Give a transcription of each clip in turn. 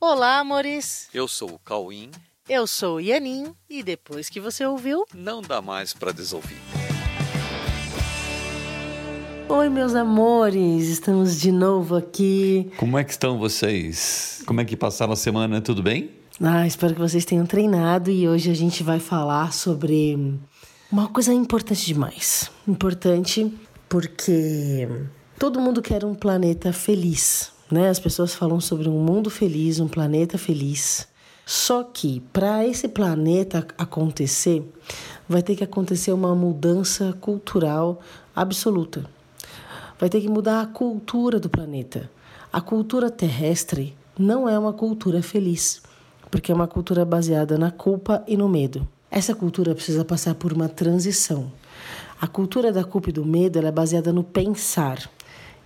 Olá, amores. Eu sou o Cauim. Eu sou o Yanin e depois que você ouviu, não dá mais para desouvir. Oi, meus amores, estamos de novo aqui. Como é que estão vocês? Como é que passaram a semana? Tudo bem? Ah, espero que vocês tenham treinado e hoje a gente vai falar sobre uma coisa importante demais. Importante porque todo mundo quer um planeta feliz, né? As pessoas falam sobre um mundo feliz, um planeta feliz. Só que para esse planeta acontecer, vai ter que acontecer uma mudança cultural absoluta. Vai ter que mudar a cultura do planeta. A cultura terrestre não é uma cultura feliz porque é uma cultura baseada na culpa e no medo. Essa cultura precisa passar por uma transição. A cultura da culpa e do medo é baseada no pensar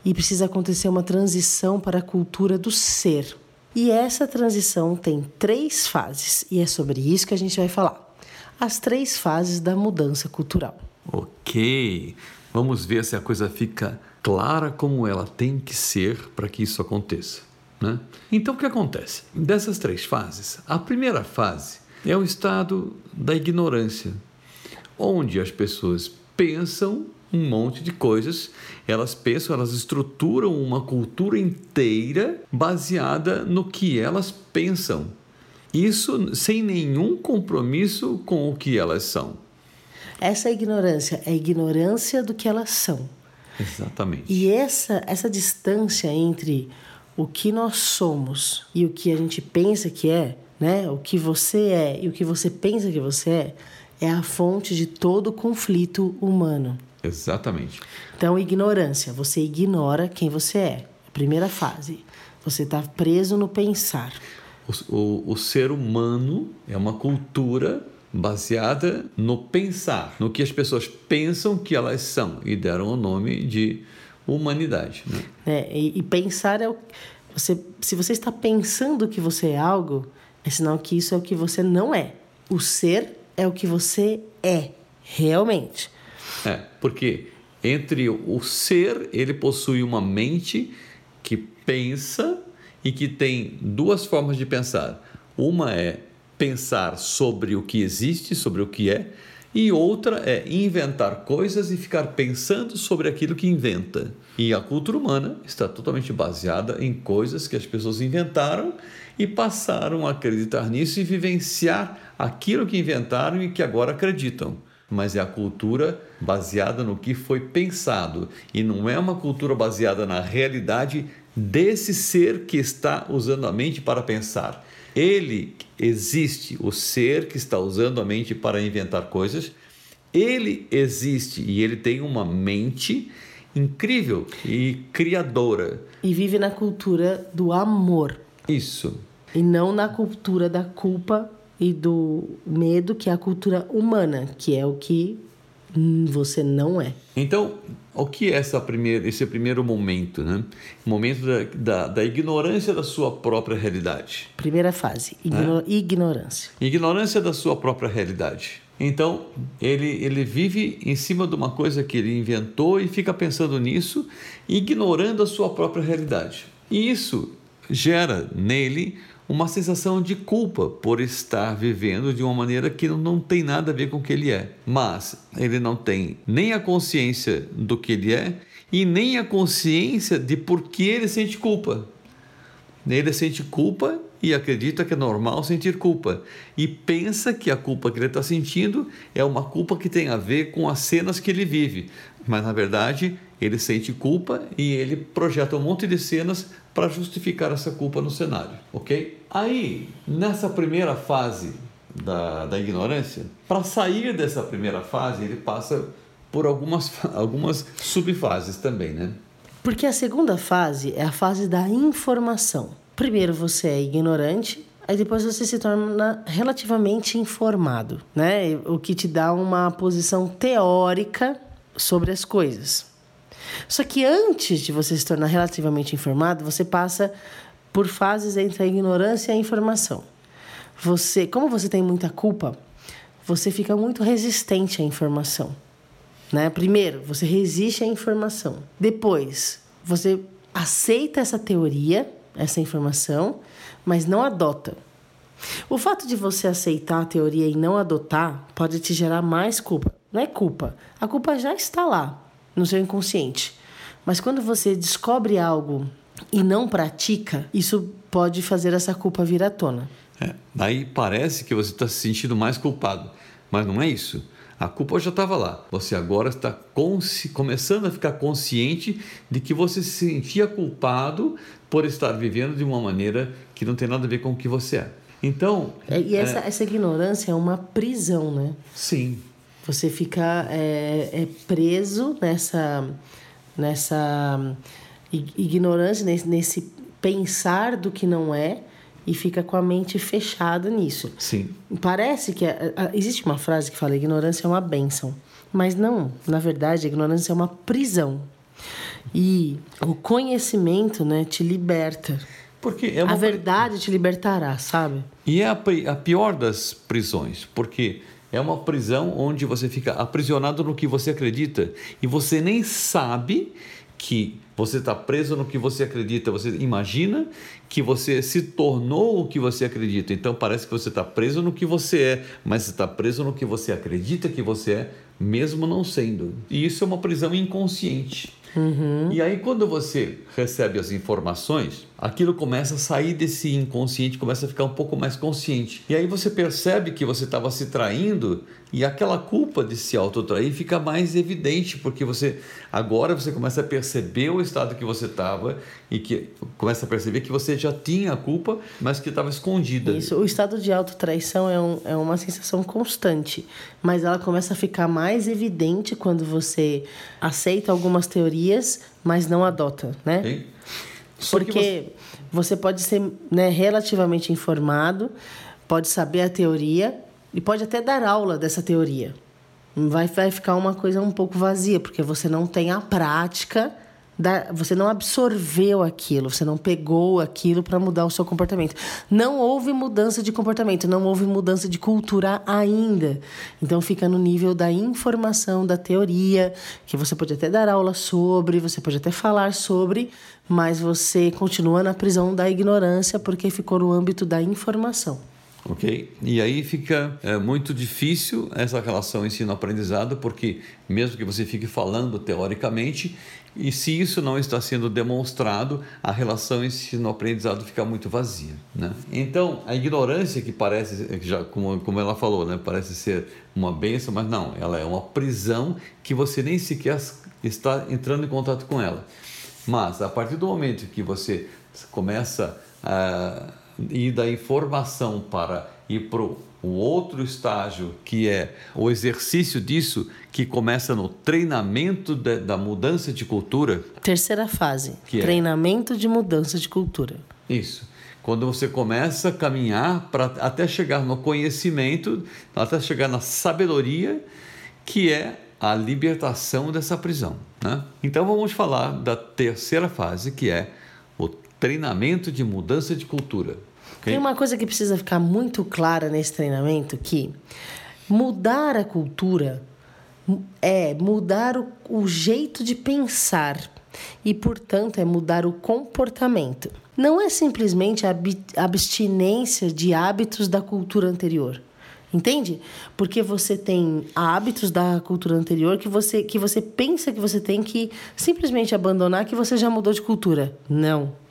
e precisa acontecer uma transição para a cultura do ser. E essa transição tem três fases e é sobre isso que a gente vai falar. As três fases da mudança cultural. Ok, vamos ver se a coisa fica clara como ela tem que ser para que isso aconteça. Né? Então, o que acontece? Dessas três fases, a primeira fase é o estado da ignorância, onde as pessoas pensam um monte de coisas, elas pensam, elas estruturam uma cultura inteira baseada no que elas pensam. Isso sem nenhum compromisso com o que elas são. Essa ignorância é a ignorância do que elas são. Exatamente. E essa, essa distância entre o que nós somos e o que a gente pensa que é, né? O que você é e o que você pensa que você é, é a fonte de todo conflito humano. Exatamente. Então, ignorância. Você ignora quem você é. Primeira fase. Você está preso no pensar. O, o, o ser humano é uma cultura baseada no pensar, no que as pessoas pensam que elas são e deram o nome de humanidade. Né? É, e, e, pensar é o. Você, se você está pensando que você é algo, é sinal que isso é o que você não é. O ser é o que você é, realmente. É, porque entre o ser, ele possui uma mente que pensa e que tem duas formas de pensar. Uma é pensar sobre o que existe, sobre o que é, e outra é inventar coisas e ficar pensando sobre aquilo que inventa. E a cultura humana está totalmente baseada em coisas que as pessoas inventaram e passaram a acreditar nisso e vivenciar aquilo que inventaram e que agora acreditam. Mas é a cultura baseada no que foi pensado e não é uma cultura baseada na realidade desse ser que está usando a mente para pensar. Ele existe, o ser que está usando a mente para inventar coisas, ele existe e ele tem uma mente incrível e criadora. E vive na cultura do amor. Isso. E não na cultura da culpa e do medo, que é a cultura humana, que é o que você não é. Então, o que é essa primeira, esse primeiro momento, né? Momento da, da, da, ignorância da sua própria realidade. Primeira fase, igno é? ignorância. Ignorância da sua própria realidade. Então, ele, ele vive em cima de uma coisa que ele inventou e fica pensando nisso, ignorando a sua própria realidade. E isso gera nele uma sensação de culpa por estar vivendo de uma maneira que não tem nada a ver com o que ele é. Mas ele não tem nem a consciência do que ele é e nem a consciência de por que ele sente culpa. Ele sente culpa e acredita que é normal sentir culpa. E pensa que a culpa que ele está sentindo é uma culpa que tem a ver com as cenas que ele vive. Mas na verdade, ele sente culpa e ele projeta um monte de cenas para justificar essa culpa no cenário, ok? Aí, nessa primeira fase da, da ignorância, para sair dessa primeira fase, ele passa por algumas, algumas subfases também, né? Porque a segunda fase é a fase da informação. Primeiro você é ignorante, aí depois você se torna relativamente informado, né? O que te dá uma posição teórica sobre as coisas. Só que antes de você se tornar relativamente informado, você passa por fases entre a ignorância e a informação. Você, como você tem muita culpa, você fica muito resistente à informação. Né? Primeiro, você resiste à informação. Depois, você aceita essa teoria essa informação, mas não adota. O fato de você aceitar a teoria e não adotar pode te gerar mais culpa. Não é culpa. A culpa já está lá, no seu inconsciente. Mas quando você descobre algo e não pratica, isso pode fazer essa culpa vir à tona. É, daí parece que você está se sentindo mais culpado, mas não é isso. A culpa já estava lá. Você agora está começando a ficar consciente de que você se sentia culpado por estar vivendo de uma maneira que não tem nada a ver com o que você é. Então. É, e essa, é... essa ignorância é uma prisão, né? Sim. Você fica é, é preso nessa, nessa ignorância, nesse, nesse pensar do que não é e fica com a mente fechada nisso. Sim. Parece que a, a, existe uma frase que fala ignorância é uma bênção, mas não. Na verdade, a ignorância é uma prisão. E o conhecimento, né, te liberta. Porque é uma... a verdade te libertará, sabe? E é a, a pior das prisões, porque é uma prisão onde você fica aprisionado no que você acredita e você nem sabe que você está preso no que você acredita. Você imagina que você se tornou o que você acredita. Então parece que você está preso no que você é, mas está preso no que você acredita que você é, mesmo não sendo. E isso é uma prisão inconsciente. Uhum. E aí, quando você recebe as informações, aquilo começa a sair desse inconsciente, começa a ficar um pouco mais consciente. E aí você percebe que você estava se traindo e aquela culpa de se autotrair fica mais evidente, porque você agora você começa a perceber o estado que você estava e que começa a perceber que você já tinha a culpa, mas que estava escondida. Isso, o estado de autotraição é, um, é uma sensação constante, mas ela começa a ficar mais evidente quando você aceita algumas teorias, mas não adota, né? Sim. Porque você... você... pode ser né, relativamente informado, pode saber a teoria e pode até dar aula dessa teoria. Vai, vai ficar uma coisa um pouco vazia, porque você não tem a prática da, você não absorveu aquilo, você não pegou aquilo para mudar o seu comportamento. Não houve mudança de comportamento, não houve mudança de cultura ainda. Então fica no nível da informação, da teoria, que você pode até dar aula sobre, você pode até falar sobre, mas você continua na prisão da ignorância porque ficou no âmbito da informação. Ok? E aí fica é, muito difícil essa relação ensino-aprendizado, porque mesmo que você fique falando teoricamente, e se isso não está sendo demonstrado, a relação ensino-aprendizado fica muito vazia. Né? Então, a ignorância que parece, já como, como ela falou, né, parece ser uma benção, mas não, ela é uma prisão que você nem sequer está entrando em contato com ela. Mas, a partir do momento que você começa a ir da informação para ir para o outro estágio, que é o exercício disso, que começa no treinamento de, da mudança de cultura. Terceira fase: é treinamento é... de mudança de cultura. Isso. Quando você começa a caminhar para até chegar no conhecimento, até chegar na sabedoria, que é a libertação dessa prisão. Né? Então vamos falar da terceira fase, que é treinamento de mudança de cultura. Okay? Tem uma coisa que precisa ficar muito clara nesse treinamento que mudar a cultura é mudar o, o jeito de pensar e, portanto, é mudar o comportamento. Não é simplesmente a abstinência de hábitos da cultura anterior. Entende? Porque você tem hábitos da cultura anterior que você, que você pensa que você tem que simplesmente abandonar que você já mudou de cultura. Não.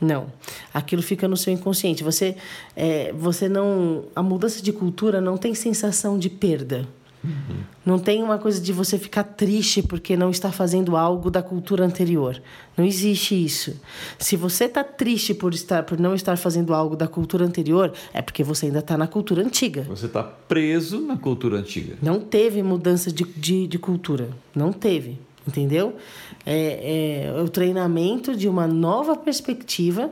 Não. Aquilo fica no seu inconsciente. Você, é, você não. A mudança de cultura não tem sensação de perda. Uhum. Não tem uma coisa de você ficar triste porque não está fazendo algo da cultura anterior. Não existe isso. Se você está triste por, estar, por não estar fazendo algo da cultura anterior, é porque você ainda está na cultura antiga. Você está preso na cultura antiga. Não teve mudança de, de, de cultura. Não teve entendeu? É, é o treinamento de uma nova perspectiva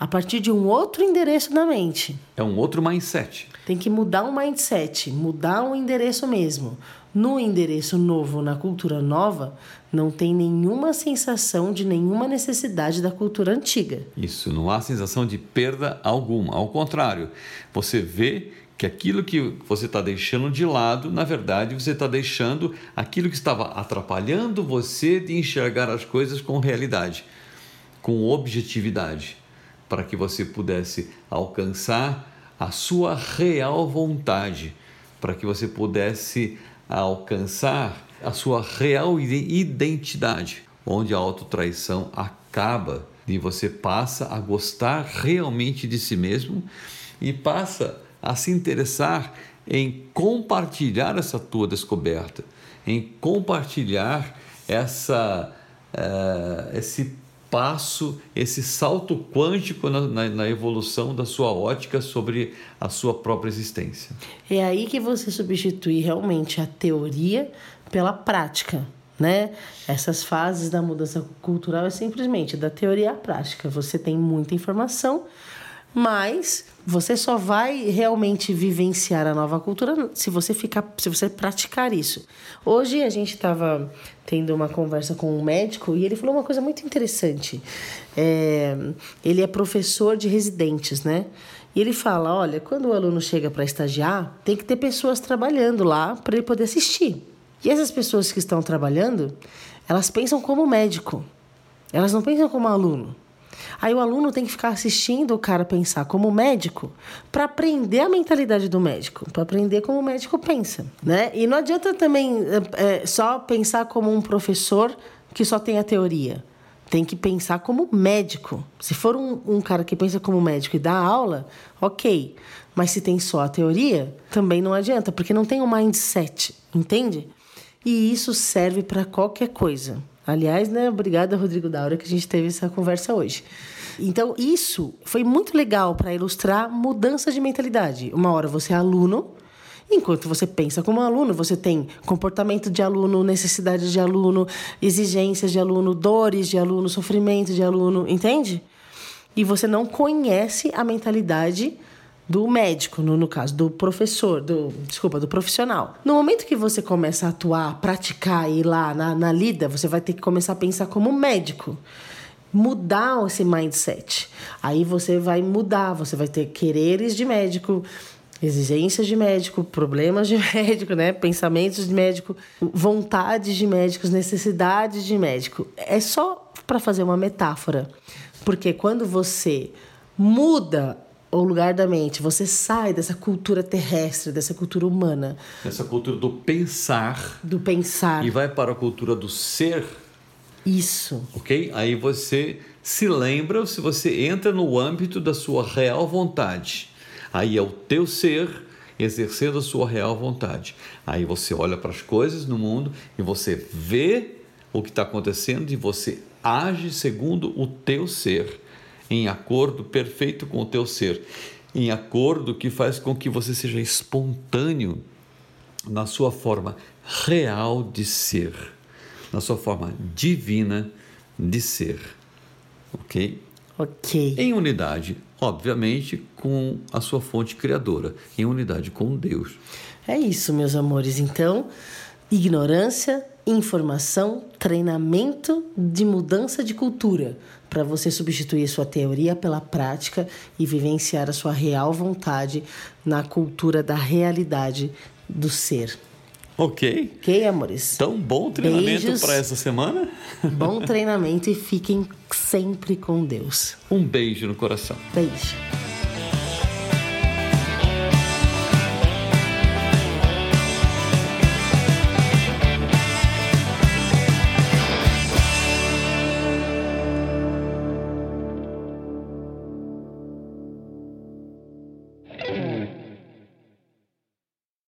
a partir de um outro endereço na mente. É um outro mindset. Tem que mudar o um mindset, mudar o um endereço mesmo. No endereço novo, na cultura nova, não tem nenhuma sensação de nenhuma necessidade da cultura antiga. Isso, não há sensação de perda alguma. Ao contrário, você vê que aquilo que você está deixando de lado, na verdade, você está deixando aquilo que estava atrapalhando você de enxergar as coisas com realidade, com objetividade. para que você pudesse alcançar a sua real vontade, para que você pudesse alcançar a sua real identidade, onde a autotraição acaba e você passa a gostar realmente de si mesmo e passa a se interessar em compartilhar essa tua descoberta, em compartilhar essa, uh, esse passo, esse salto quântico na, na, na, evolução da sua ótica sobre a sua própria existência. É aí que você substitui realmente a teoria pela prática. Né? Essas fases da mudança cultural é simplesmente da teoria à prática. Você tem muita informação, mas você só vai realmente vivenciar a nova cultura se você ficar, se você praticar isso. Hoje a gente estava tendo uma conversa com um médico e ele falou uma coisa muito interessante. É, ele é professor de residentes, né? E ele fala: olha, quando o aluno chega para estagiar, tem que ter pessoas trabalhando lá para ele poder assistir. E essas pessoas que estão trabalhando, elas pensam como médico. Elas não pensam como aluno. Aí o aluno tem que ficar assistindo o cara pensar como médico para aprender a mentalidade do médico, para aprender como o médico pensa, né? E não adianta também é, só pensar como um professor que só tem a teoria. Tem que pensar como médico. Se for um, um cara que pensa como médico e dá aula, ok. Mas se tem só a teoria, também não adianta, porque não tem o um mindset, entende? E isso serve para qualquer coisa. Aliás, né, obrigada, Rodrigo Daura, que a gente teve essa conversa hoje. Então, isso foi muito legal para ilustrar mudança de mentalidade. Uma hora você é aluno, enquanto você pensa como aluno, você tem comportamento de aluno, necessidade de aluno, exigências de aluno, dores de aluno, sofrimento de aluno, entende? E você não conhece a mentalidade do médico, no, no caso, do professor, do, desculpa, do profissional. No momento que você começa a atuar, praticar e ir lá na, na lida, você vai ter que começar a pensar como médico mudar esse mindset. Aí você vai mudar, você vai ter quereres de médico, exigências de médico, problemas de médico, né? Pensamentos de médico, vontades de médicos, necessidades de médico. É só para fazer uma metáfora. Porque quando você muda o lugar da mente, você sai dessa cultura terrestre, dessa cultura humana. Dessa cultura do pensar. Do pensar. E vai para a cultura do ser. Isso. Ok? Aí você se lembra, se você entra no âmbito da sua real vontade. Aí é o teu ser exercendo a sua real vontade. Aí você olha para as coisas no mundo e você vê o que está acontecendo e você age segundo o teu ser em acordo perfeito com o teu ser, em acordo que faz com que você seja espontâneo na sua forma real de ser, na sua forma divina de ser. Ok? Ok. Em unidade, obviamente, com a sua fonte criadora, em unidade com Deus. É isso, meus amores. Então, ignorância, informação, treinamento de mudança de cultura para você substituir sua teoria pela prática e vivenciar a sua real vontade na cultura da realidade do ser. Ok. Ok, amores? Então, bom treinamento para essa semana. Bom treinamento e fiquem sempre com Deus. Um beijo no coração. Beijo.